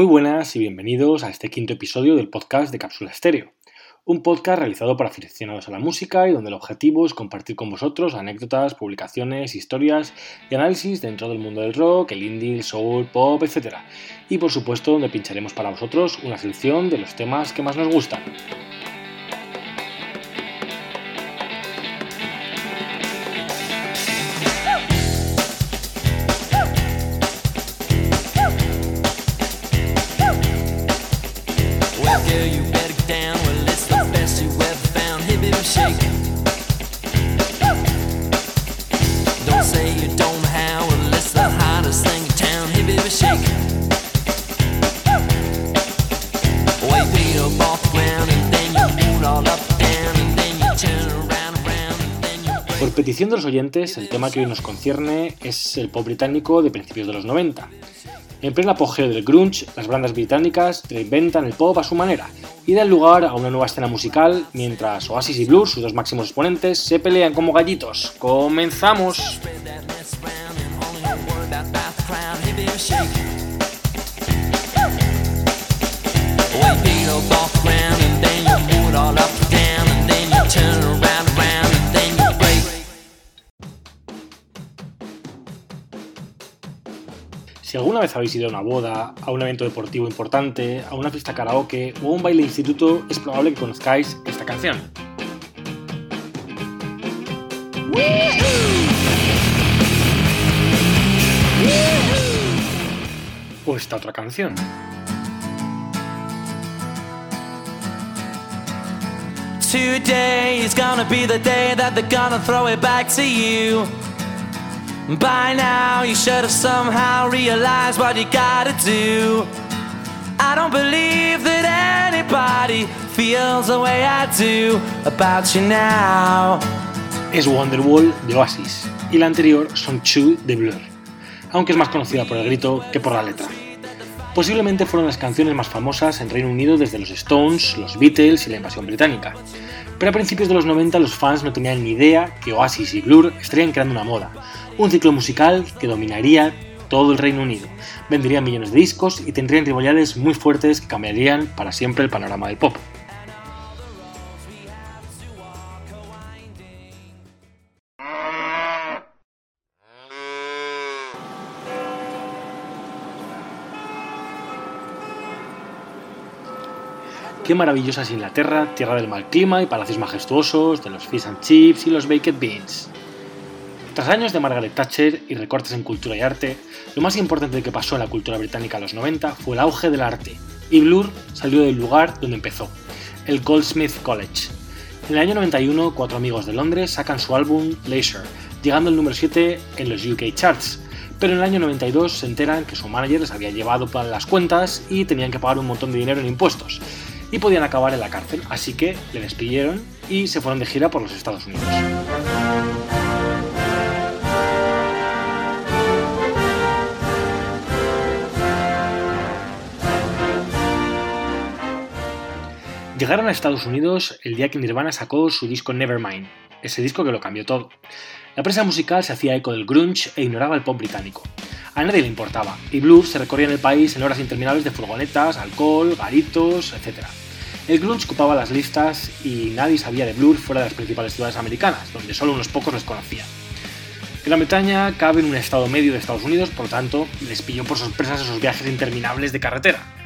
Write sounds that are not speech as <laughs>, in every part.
Muy buenas y bienvenidos a este quinto episodio del podcast de Cápsula Estéreo, un podcast realizado por aficionados a la música y donde el objetivo es compartir con vosotros anécdotas, publicaciones, historias y análisis dentro del mundo del rock, el indie, el soul, pop, etc. Y por supuesto donde pincharemos para vosotros una selección de los temas que más nos gustan. Por petición de los oyentes, el tema que hoy nos concierne es el pop británico de principios de los 90. En pleno apogeo del grunge, las bandas británicas reinventan el pop a su manera y dan lugar a una nueva escena musical, mientras Oasis y Blur, sus dos máximos exponentes, se pelean como gallitos. ¡Comenzamos! Si alguna vez habéis ido a una boda, a un evento deportivo importante, a una fiesta karaoke o a un baile de instituto, es probable que conozcáis esta canción. O esta otra canción. By now, you should have somehow realized what you gotta do. I don't believe that anybody feels the way I do about you now. Es Wonderwall de Oasis y la anterior son Two de Blur, aunque es más conocida por el grito que por la letra. Posiblemente fueron las canciones más famosas en Reino Unido desde los Stones, los Beatles y la invasión británica. Pero a principios de los 90 los fans no tenían ni idea que Oasis y Blur estarían creando una moda, un ciclo musical que dominaría todo el Reino Unido, vendería millones de discos y tendrían rivalidades muy fuertes que cambiarían para siempre el panorama del pop. Qué maravillosa es Inglaterra, tierra del mal clima y palacios majestuosos, de los fish and chips y los baked beans. Tras años de Margaret Thatcher y recortes en cultura y arte, lo más importante que pasó en la cultura británica en los 90 fue el auge del arte, y Blur salió del lugar donde empezó, el Goldsmith College. En el año 91, cuatro amigos de Londres sacan su álbum Leisure, llegando al número 7 en los UK charts, pero en el año 92 se enteran que su manager les había llevado para las cuentas y tenían que pagar un montón de dinero en impuestos, y podían acabar en la cárcel, así que le despidieron y se fueron de gira por los Estados Unidos. Llegaron a Estados Unidos el día que Nirvana sacó su disco Nevermind, ese disco que lo cambió todo. La prensa musical se hacía eco del grunge e ignoraba el pop británico. A nadie le importaba, y Blur se recorría en el país en horas interminables de furgonetas, alcohol, garitos, etc. El grunge ocupaba las listas y nadie sabía de Blur fuera de las principales ciudades americanas, donde solo unos pocos les conocían. Gran Bretaña cabe en un estado medio de Estados Unidos, por lo tanto, les pilló por sorpresa esos viajes interminables de carretera.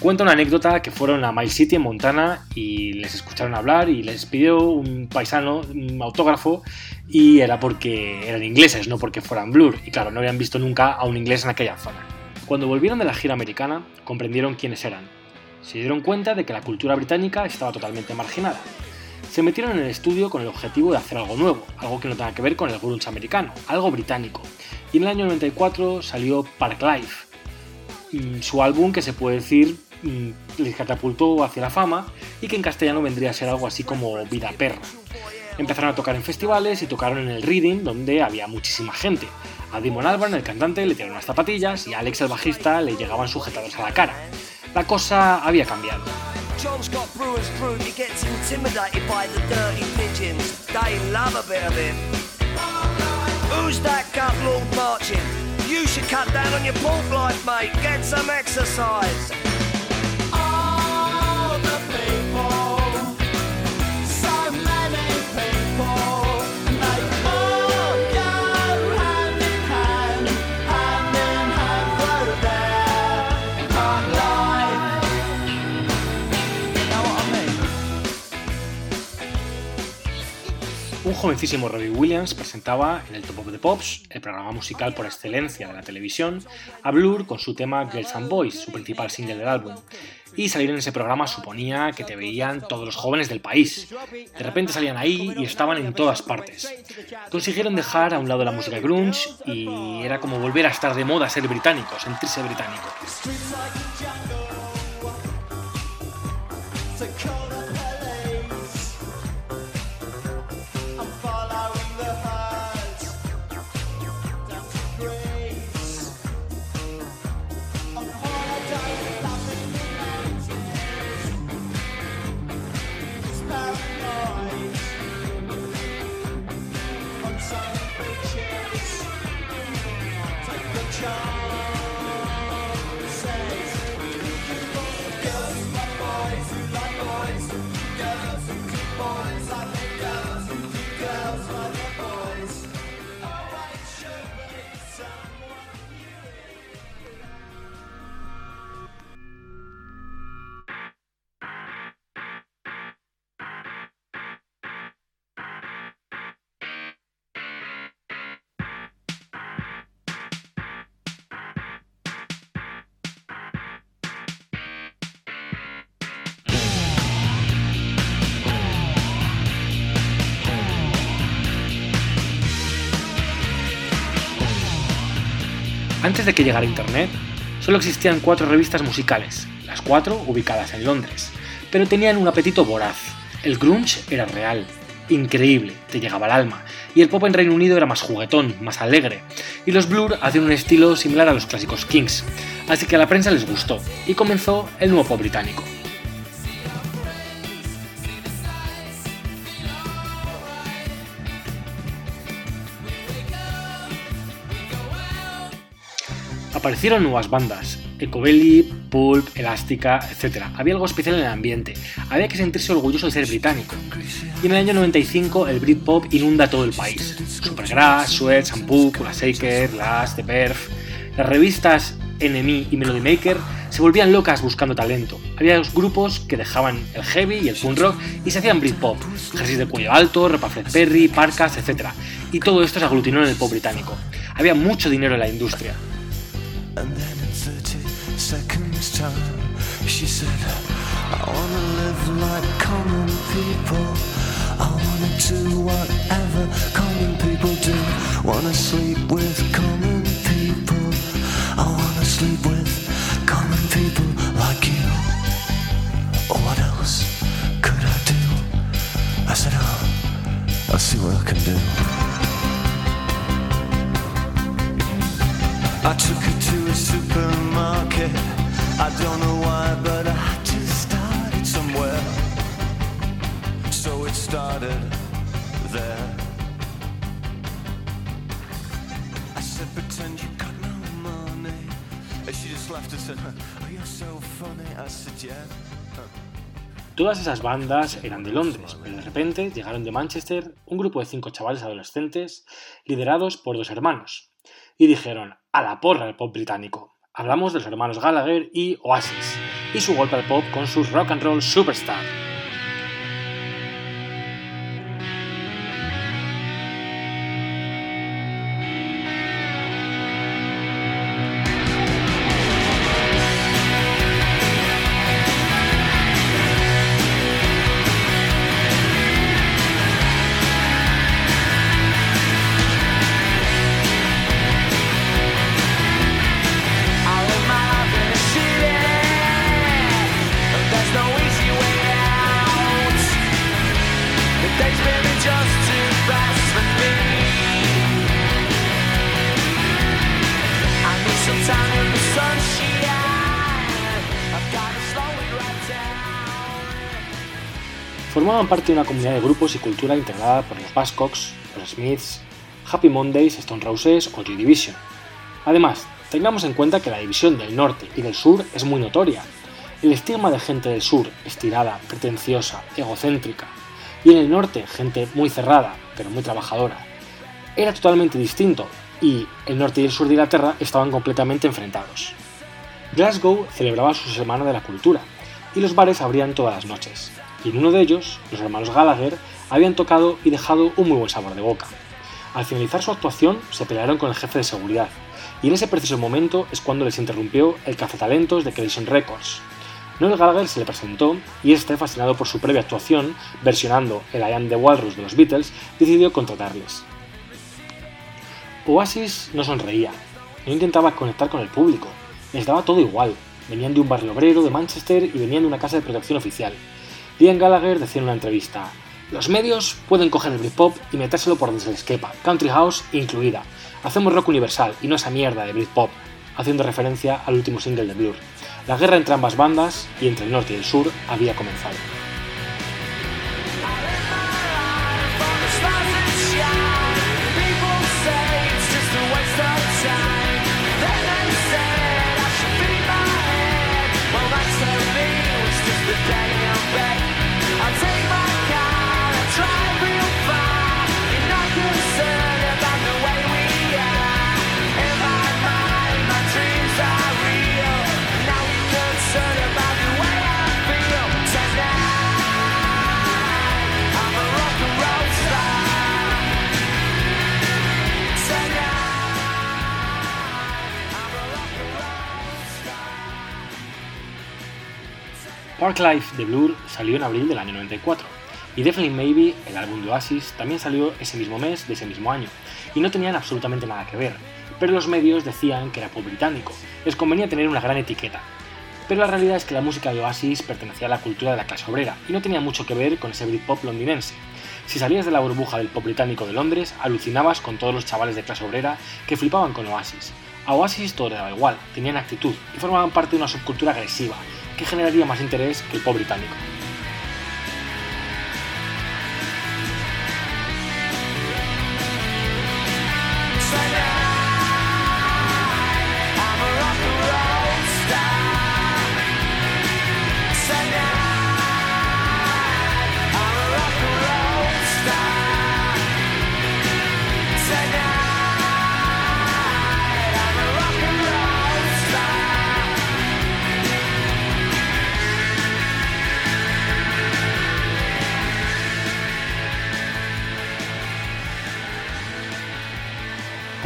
Cuenta una anécdota que fueron a Mile City en Montana y les escucharon hablar y les pidió un paisano un autógrafo y era porque eran ingleses, no porque fueran Blur. Y claro, no habían visto nunca a un inglés en aquella zona. Cuando volvieron de la gira americana, comprendieron quiénes eran. Se dieron cuenta de que la cultura británica estaba totalmente marginada. Se metieron en el estudio con el objetivo de hacer algo nuevo, algo que no tenga que ver con el grunge americano, algo británico. Y en el año 94 salió Park Life, mm, su álbum que se puede decir les catapultó hacia la fama y que en castellano vendría a ser algo así como Vida Perra. Empezaron a tocar en festivales y tocaron en el Reading, donde había muchísima gente. A Damon Albarn, el cantante, le tiraron unas zapatillas y a Alex, el bajista, le llegaban sujetados a la cara. La cosa había cambiado. You should cut down on your pork life, mate. Get some exercise. Jovencísimo Robbie Williams presentaba en el Top of the Pops, el programa musical por excelencia de la televisión, a Blur con su tema Girls and Boys, su principal single del álbum. Y salir en ese programa suponía que te veían todos los jóvenes del país. De repente salían ahí y estaban en todas partes. Consiguieron dejar a un lado la música grunge y era como volver a estar de moda ser británico, sentirse británico. Antes de que llegara Internet, solo existían cuatro revistas musicales, las cuatro ubicadas en Londres, pero tenían un apetito voraz. El grunge era real, increíble, te llegaba al alma, y el pop en Reino Unido era más juguetón, más alegre, y los Blur hacían un estilo similar a los clásicos Kings, así que a la prensa les gustó, y comenzó el nuevo pop británico. Aparecieron nuevas bandas, Ecobelly, Pulp, Elástica, etc. Había algo especial en el ambiente, había que sentirse orgulloso de ser británico. Y en el año 95 el Britpop inunda todo el país. Supergrass, Sweat, Shampoo, Kula Shaker, Last, The Perf. Las revistas NME y Melody Maker se volvían locas buscando talento. Había dos grupos que dejaban el heavy y el punk rock y se hacían Britpop, jerseys de cuello alto, ropa Fred Perry, parkas, etc. Y todo esto se aglutinó en el pop británico. Había mucho dinero en la industria. And then in 30 seconds time She said I wanna live like common people. I wanna do whatever common people do. Wanna sleep with common Esas bandas eran de Londres, pero de repente llegaron de Manchester un grupo de cinco chavales adolescentes liderados por dos hermanos, y dijeron a la porra el pop británico. Hablamos de los hermanos Gallagher y Oasis, y su golpe al pop con su rock and roll superstar. Formaban parte de una comunidad de grupos y cultura integrada por los Buzzcocks, los Smiths, Happy Mondays, Stone Roses o Joy Division. Además, tengamos en cuenta que la división del norte y del sur es muy notoria. El estigma de gente del sur, estirada, pretenciosa, egocéntrica, y en el norte gente muy cerrada, pero muy trabajadora, era totalmente distinto y el norte y el sur de Inglaterra estaban completamente enfrentados. Glasgow celebraba su Semana de la Cultura y los bares abrían todas las noches, y en uno de ellos, los hermanos Gallagher habían tocado y dejado un muy buen sabor de boca. Al finalizar su actuación, se pelearon con el jefe de seguridad, y en ese preciso momento es cuando les interrumpió el cazatalentos de Clayson Records. Noel Gallagher se le presentó y este, fascinado por su previa actuación, versionando el I Am the Walrus de los Beatles, decidió contratarles. Oasis no sonreía, no intentaba conectar con el público, les daba todo igual, venían de un barrio obrero de Manchester y venían de una casa de protección oficial. Liam Gallagher decía en una entrevista, los medios pueden coger el Britpop y metérselo por donde se les quepa, country house incluida. Hacemos rock universal y no esa mierda de Britpop, haciendo referencia al último single de Blur. La guerra entre ambas bandas y entre el norte y el sur había comenzado. Park Life de Blur salió en abril del año 94 y Definitely Maybe, el álbum de Oasis, también salió ese mismo mes de ese mismo año y no tenían absolutamente nada que ver, pero los medios decían que era pop británico, les convenía tener una gran etiqueta. Pero la realidad es que la música de Oasis pertenecía a la cultura de la clase obrera y no tenía mucho que ver con ese Britpop londinense. Si salías de la burbuja del pop británico de Londres, alucinabas con todos los chavales de clase obrera que flipaban con Oasis. A Oasis todo le daba igual, tenían actitud y formaban parte de una subcultura agresiva, que generaría más interés que el pop británico.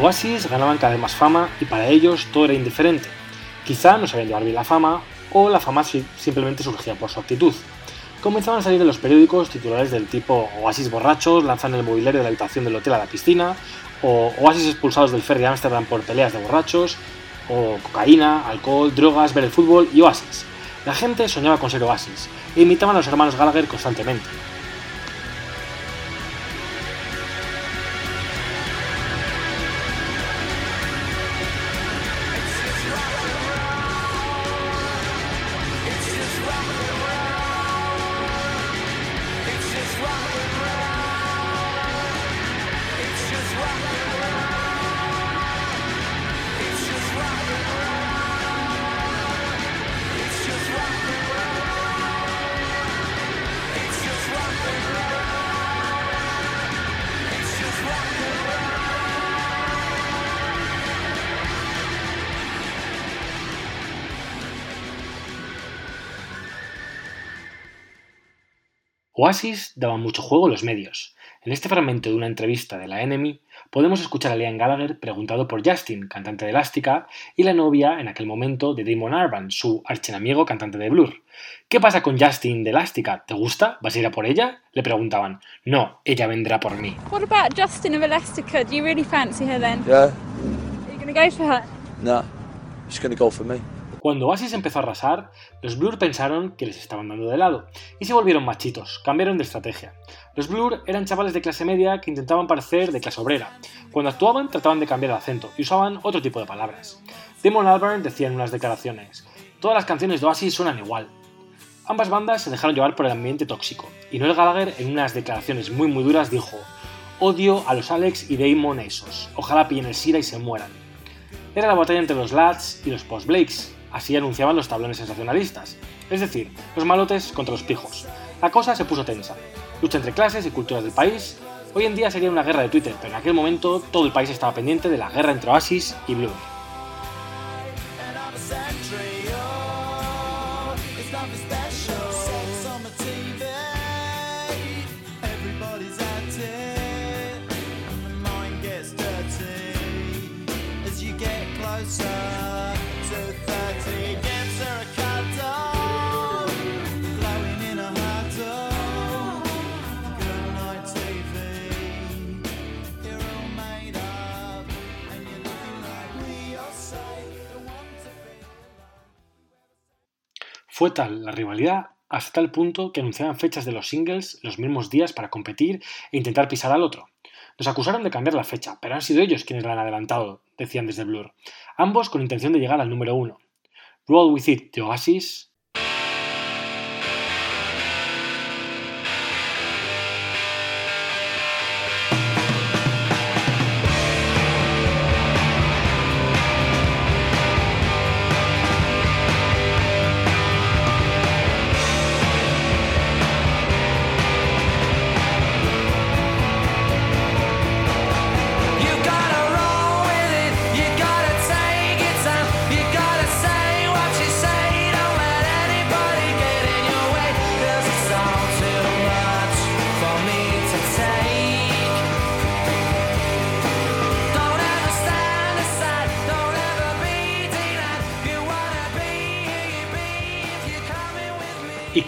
Oasis ganaban cada vez más fama y para ellos todo era indiferente. Quizá no sabían llevar bien la fama o la fama simplemente surgía por su actitud. Comenzaban a salir de los periódicos titulares del tipo Oasis borrachos lanzan el mobiliario de la habitación del hotel a la piscina, o Oasis expulsados del ferry de Ámsterdam por peleas de borrachos, o cocaína, alcohol, drogas, ver el fútbol y Oasis. La gente soñaba con ser Oasis e imitaban a los hermanos Gallagher constantemente. Oasis daba mucho juego a los medios. En este fragmento de una entrevista de la Enemy podemos escuchar a Liam Gallagher preguntado por Justin, cantante de Elástica, y la novia en aquel momento de Damon Arban, su archenamigo cantante de Blur. ¿Qué pasa con Justin de Elástica? ¿Te gusta? ¿Vas a ir a por ella? Le preguntaban. No, ella vendrá por mí. What about Justin of Elastica? Do you really fancy her then? Yeah. Are you going to go for her? No. She's gonna go for me. Cuando Oasis empezó a arrasar, los Blur pensaron que les estaban dando de lado y se volvieron machitos, cambiaron de estrategia. Los Blur eran chavales de clase media que intentaban parecer de clase obrera. Cuando actuaban trataban de cambiar el acento y usaban otro tipo de palabras. Damon Albarn decía en unas declaraciones, todas las canciones de Oasis suenan igual. Ambas bandas se dejaron llevar por el ambiente tóxico, y Noel Gallagher en unas declaraciones muy muy duras dijo, odio a los Alex y Damon esos, ojalá pillen el SIDA y se mueran. Era la batalla entre los Lads y los Post-Blakes, así anunciaban los tablones sensacionalistas. Es decir, los malotes contra los pijos. La cosa se puso tensa. Lucha entre clases y culturas del país. Hoy en día sería una guerra de Twitter, pero en aquel momento todo el país estaba pendiente de la guerra entre Oasis y Blur. Fue tal la rivalidad hasta tal punto que anunciaban fechas de los singles los mismos días para competir e intentar pisar al otro. Nos acusaron de cambiar la fecha, pero han sido ellos quienes la han adelantado, decían desde Blur, ambos con intención de llegar al número uno. Roll With It de Oasis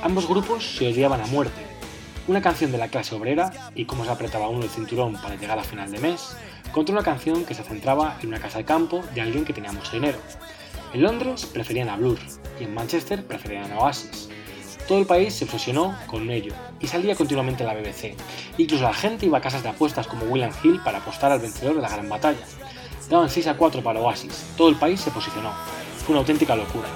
Ambos grupos se odiaban a muerte. Una canción de la clase obrera y cómo se apretaba uno el cinturón para llegar a final de mes, contra una canción que se centraba en una casa de campo de alguien que tenía mucho dinero. En Londres preferían a Blur y en Manchester preferían a Oasis. Todo el país se fusionó con ello y salía continuamente en la BBC. Incluso la gente iba a casas de apuestas como William Hill para apostar al vencedor de la gran batalla. Daban 6 a 4 para Oasis. Todo el país se posicionó. Fue una auténtica locura.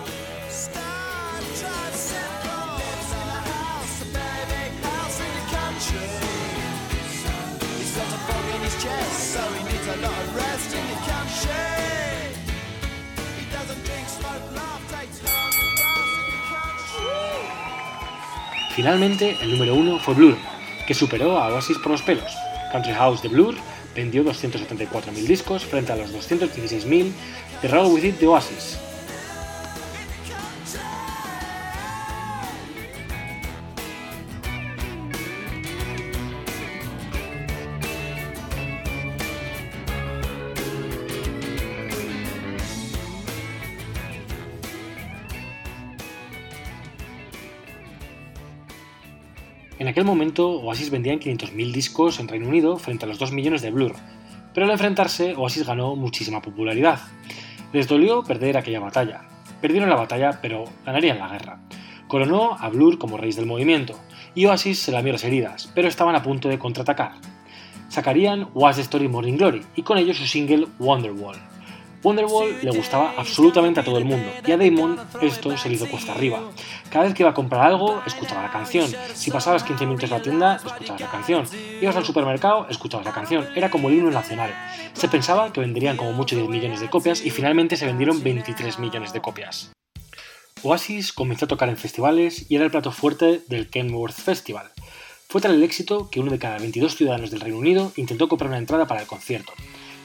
Finalmente, el número uno fue Blur, que superó a Oasis por los pelos. Country House de Blur vendió 274.000 discos frente a los 216.000 de Roll With It de Oasis, En aquel momento, Oasis vendían 500.000 discos en Reino Unido frente a los 2 millones de Blur, pero al enfrentarse, Oasis ganó muchísima popularidad. Les dolió perder aquella batalla. Perdieron la batalla, pero ganarían la guerra. Coronó a Blur como reyes del movimiento, y Oasis se lamió las heridas, pero estaban a punto de contraatacar. Sacarían What's the Story Morning Glory, y con ello su single Wonderwall. Wonderwall le gustaba absolutamente a todo el mundo y a Damon esto se le hizo cuesta arriba. Cada vez que iba a comprar algo, escuchaba la canción. Si pasabas 15 minutos en la tienda, escuchabas la canción. Ibas al supermercado, escuchabas la canción. Era como el himno nacional. Se pensaba que venderían como mucho 10 millones de copias y finalmente se vendieron 23 millones de copias. Oasis comenzó a tocar en festivales y era el plato fuerte del Kenworth Festival. Fue tal el éxito que uno de cada 22 ciudadanos del Reino Unido intentó comprar una entrada para el concierto.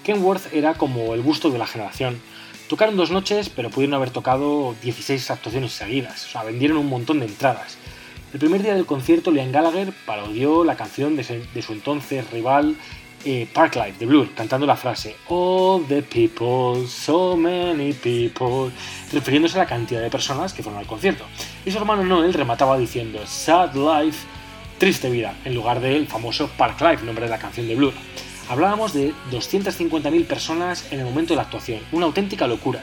Kenworth era como el busto de la generación. Tocaron dos noches, pero pudieron haber tocado 16 actuaciones seguidas, o sea, vendieron un montón de entradas. El primer día del concierto, Liam Gallagher parodió la canción de su, entonces rival eh, Parklife de Blur, cantando la frase All the people, so many people, refiriéndose a la cantidad de personas que fueron al concierto. Y su hermano Noel remataba diciendo Sad Life, triste vida, en lugar del famoso Parklife, nombre de la canción de Blur. Hablábamos de 250.000 personas en el momento de la actuación, una auténtica locura.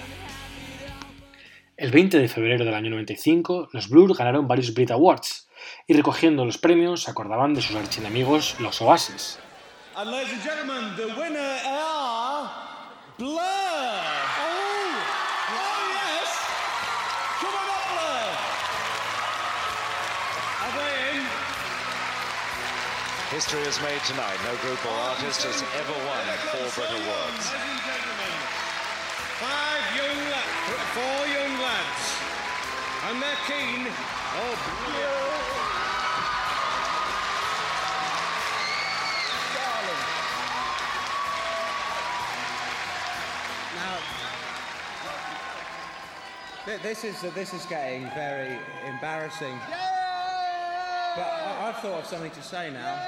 El 20 de febrero del año 95, los Blur ganaron varios Brit Awards y recogiendo los premios acordaban de sus archienemigos, los Oasis. History is made tonight. No group or artist has ever won four Brit Awards. Ladies and gentlemen, five young lads, four young lads, and they're keen. Oh, Blur. Th- This is this is getting very embarrassing. But I, I've thought of something to say now.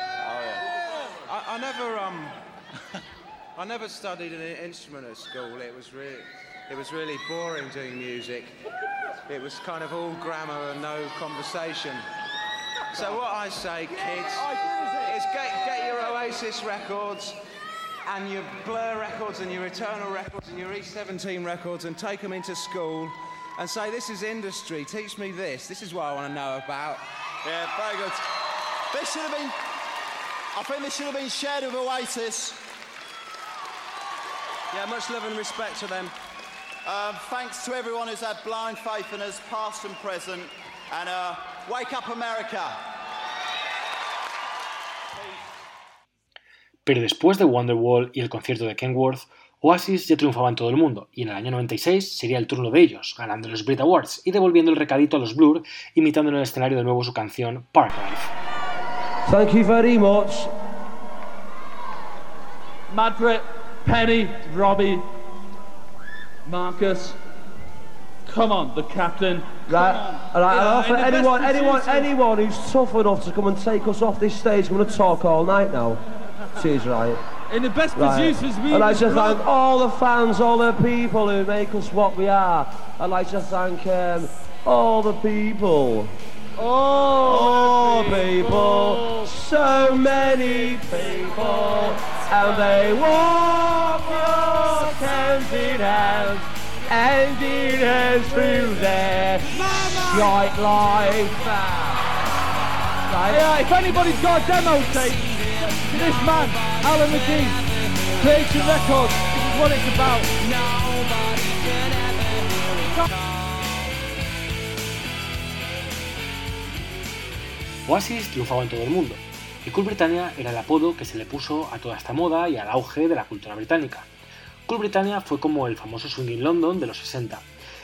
I, I never um, <laughs> I never studied an instrument at school. It was really, it was really boring doing music. It was kind of all grammar and no conversation. So what I say, kids, is get, get your Oasis records and your Blur records and your Eternal records and your E17 records and take them into school and say, this is industry, teach me this, this is what I want to know about. Yeah, very good. This should have been. I think this should have been shared with Oasis. Yeah, much love and respect to them. Um, thanks to everyone who's had blind faith in us, past and present. And uh, wake up, America. Pero después de Wonderwall y el concierto de Kenworth, Oasis ya triunfaba en todo el mundo, y en el año 96 sería el turno de ellos, ganando los Brit Awards y devolviendo el recadito a los Blur, imitando en el escenario de nuevo su canción Parklife. Thank you very much. Madrid, Penny, Robbie, Marcus. Come on, the captain. Right, all right, and Yeah, offer anyone, anyone, anyone who's tough enough to come and take us off this stage. I'm going to talk all night now. Cheers, right. In the best Right. producers we I'd like to thank all the fans, all the people who make us what we are. I'd like to thank um, all the people. All people, so many people, and they walk your hands in hand, hand in hand through their shite life. Yeah, if anybody's got a demo tape Oasis triunfaba en todo el mundo, y Cool Britannia era el apodo que se le puso a toda esta moda y al auge de la cultura británica. Cool Britannia fue como el famoso Swinging London de los 60,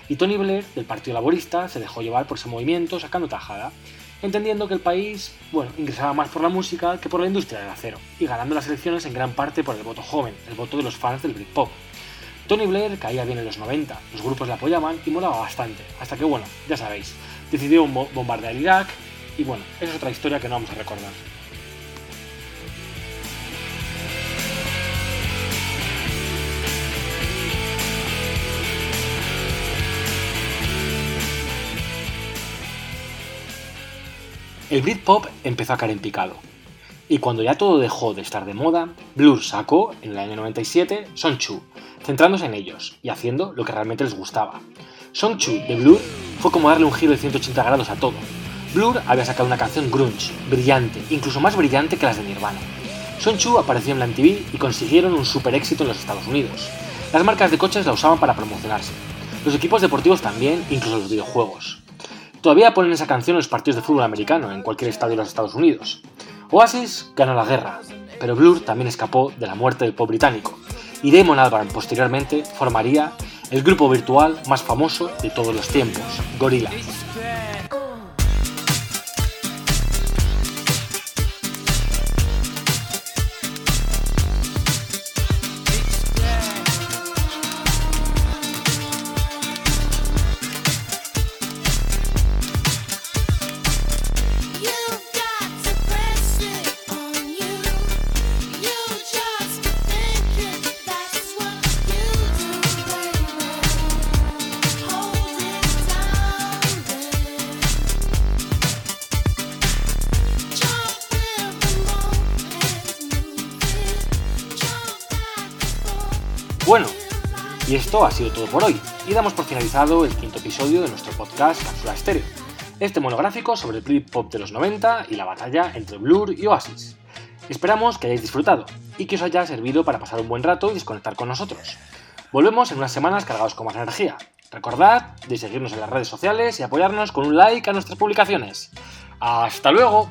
y Tony Blair, del Partido Laborista, se dejó llevar por ese movimiento sacando tajada, entendiendo que el país, bueno, ingresaba más por la música que por la industria del acero, y ganando las elecciones en gran parte por el voto joven, el voto de los fans del Britpop. Tony Blair caía bien en los 90, los grupos le apoyaban y molaba bastante, hasta que, bueno, ya sabéis, decidió bo- bombardear Irak, y bueno, esa es otra historia que no vamos a recordar. El Britpop empezó a caer en picado. Y cuando ya todo dejó de estar de moda, Blur sacó, en el año 97, Song Chu, centrándose en ellos y haciendo lo que realmente les gustaba. Song Chu de Blur fue como darle un giro de 180 grados a todo. Blur había sacado una canción grunge, brillante, incluso más brillante que las de Nirvana. Song Chu apareció en la MTV y consiguieron un super éxito en los Estados Unidos. Las marcas de coches la usaban para promocionarse. Los equipos deportivos también, incluso los videojuegos. Todavía ponen esa canción en los partidos de fútbol americano en cualquier estadio de los Estados Unidos. Oasis ganó la guerra, pero Blur también escapó de la muerte del pop británico, y Damon Albarn posteriormente formaría el grupo virtual más famoso de todos los tiempos, Gorillaz. Y esto ha sido todo por hoy, y damos por finalizado el quinto episodio de nuestro podcast Cápsula Estéreo, este monográfico sobre el flip pop de los 90 y la batalla entre Blur y Oasis. Esperamos que hayáis disfrutado y que os haya servido para pasar un buen rato y desconectar con nosotros. Volvemos en unas semanas cargados con más energía. Recordad de seguirnos en las redes sociales y apoyarnos con un like a nuestras publicaciones. ¡Hasta luego!